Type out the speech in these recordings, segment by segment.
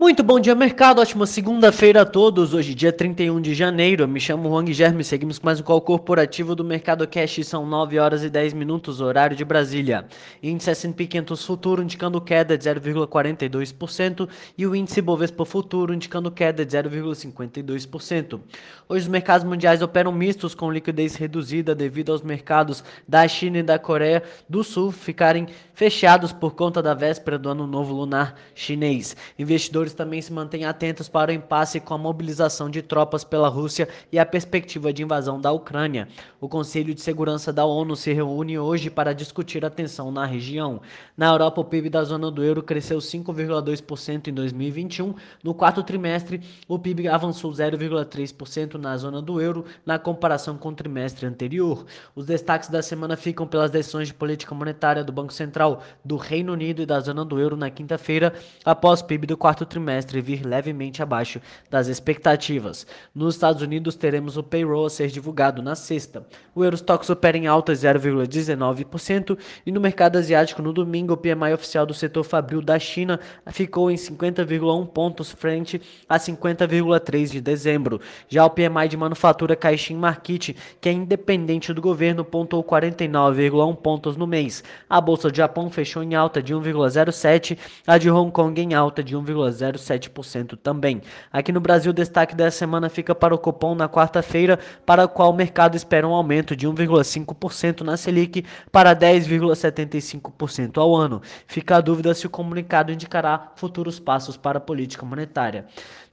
Muito bom dia, mercado. Ótima segunda-feira a todos. Hoje, dia 31 de janeiro. Eu me chamo Juan Guilherme. Seguimos com mais um call corporativo do Mercado Cash. São 9 horas e 10 minutos, horário de Brasília. Índice S&P 500 Futuro indicando queda de 0,42% e o índice Bovespa Futuro indicando queda de 0,52%. Hoje, os mercados mundiais operam mistos com liquidez reduzida devido aos mercados da China e da Coreia do Sul ficarem fechados por conta da véspera do Ano Novo Lunar Chinês. Investidores também se mantêm atentos para o impasse com a mobilização de tropas pela Rússia e a perspectiva de invasão da Ucrânia. O Conselho de Segurança da ONU se reúne hoje para discutir a tensão na região. Na Europa, o PIB da zona do euro cresceu 5,2% em 2021. No quarto trimestre, o PIB avançou 0,3% na zona do euro na comparação com o trimestre anterior. Os destaques da semana ficam pelas decisões de política monetária do Banco Central do Reino Unido e da zona do euro na quinta-feira, após o PIB do quarto trimestre trimestre vir levemente abaixo das expectativas. Nos Estados Unidos, teremos o payroll a ser divulgado na sexta. O Eurostox opera em alta 0,19% e no mercado asiático, no domingo, o PMI oficial do setor fabril da China ficou em 50,1 pontos frente a 50,3 de dezembro. Já o PMI de manufatura Caixin Market, que é independente do governo, pontou 49,1 pontos no mês. A bolsa do Japão fechou em alta de 1,07, a de Hong Kong em alta de 1,0 0,7% também. Aqui no Brasil, o destaque dessa semana fica para o cupom na quarta-feira, para o qual o mercado espera um aumento de 1,5% na Selic para 10,75% ao ano. Fica a dúvida se o comunicado indicará futuros passos para a política monetária.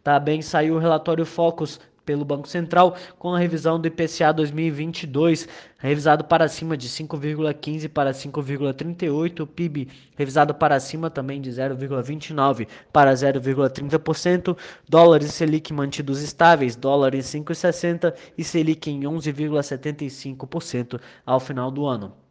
Também saiu o relatório Focus pelo Banco Central, com a revisão do IPCA 2022, revisado para cima de 5,15 para 5,38, o PIB revisado para cima também de 0,29 para 0,30%, dólares Selic mantidos estáveis, dólar em 5,60 e Selic em 11,75% ao final do ano.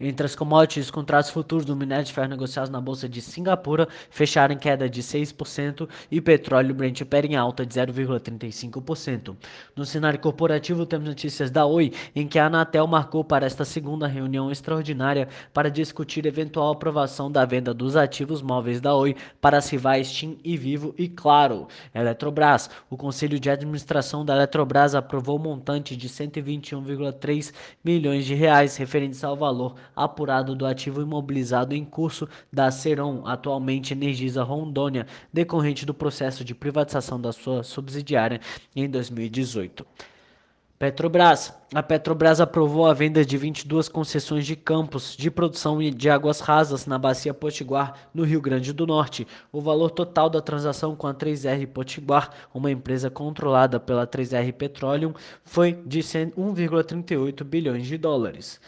Entre as commodities, os contratos futuros do minério de ferro negociados na bolsa de Singapura fecharam em queda de 6% e petróleo Brent opera em alta de 0,35%. No cenário corporativo, temos notícias da Oi, em que a Anatel marcou para esta segunda reunião extraordinária para discutir eventual aprovação da venda dos ativos móveis da Oi para as rivais TIM e Vivo e Claro. Eletrobras, o Conselho de Administração da Eletrobras aprovou o montante de 121,3 milhões de reais referentes ao valor apurado do ativo imobilizado em curso da Ceron, atualmente Energisa Rondônia, decorrente do processo de privatização da sua subsidiária em 2018. Petrobras. A Petrobras aprovou a venda de 22 concessões de campos de produção de águas rasas na Bacia Potiguar, no Rio Grande do Norte. O valor total da transação com a 3R Potiguar, uma empresa controlada pela 3R Petroleum, foi de 1,38 bilhões de dólares.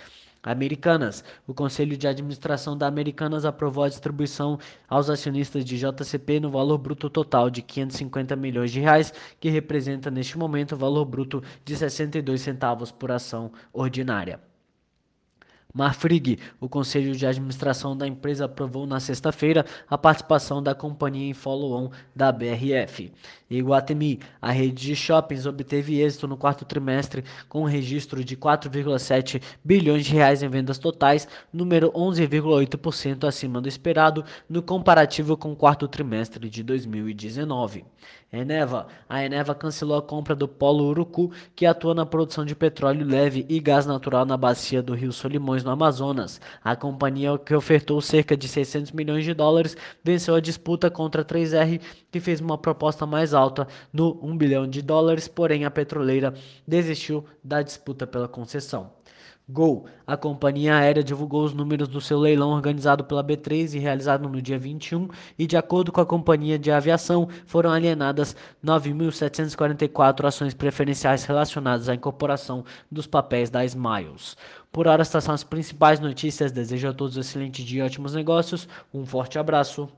Americanas. O Conselho de Administração da Americanas aprovou a distribuição aos acionistas de JCP no valor bruto total de 550 milhões de reais, que representa neste momento o valor bruto de 62 centavos por ação ordinária. Marfrig, o conselho de administração da empresa aprovou na sexta-feira a participação da companhia em follow-on da BRF. Iguatemi, a rede de shoppings obteve êxito no quarto trimestre com um registro de 4,7 bilhões de reais em vendas totais, número 11,8% acima do esperado no comparativo com o quarto trimestre de 2019. Eneva, a Eneva cancelou a compra do Polo Urucu, que atua na produção de petróleo leve e gás natural na bacia do Rio Solimões, no Amazonas. A companhia, que ofertou cerca de 600 milhões de dólares, venceu a disputa contra a 3R, que fez uma proposta mais alta no 1 bilhão de dólares, porém a petroleira desistiu da disputa pela concessão. Gol. A companhia aérea divulgou os números do seu leilão organizado pela B3 e realizado no dia 21 e, de acordo com a companhia de aviação, foram alienadas 9.744 ações preferenciais relacionadas à incorporação dos papéis da Smiles. Por hora, estas são as principais notícias. Desejo a todos um excelente dia e ótimos negócios. Um forte abraço.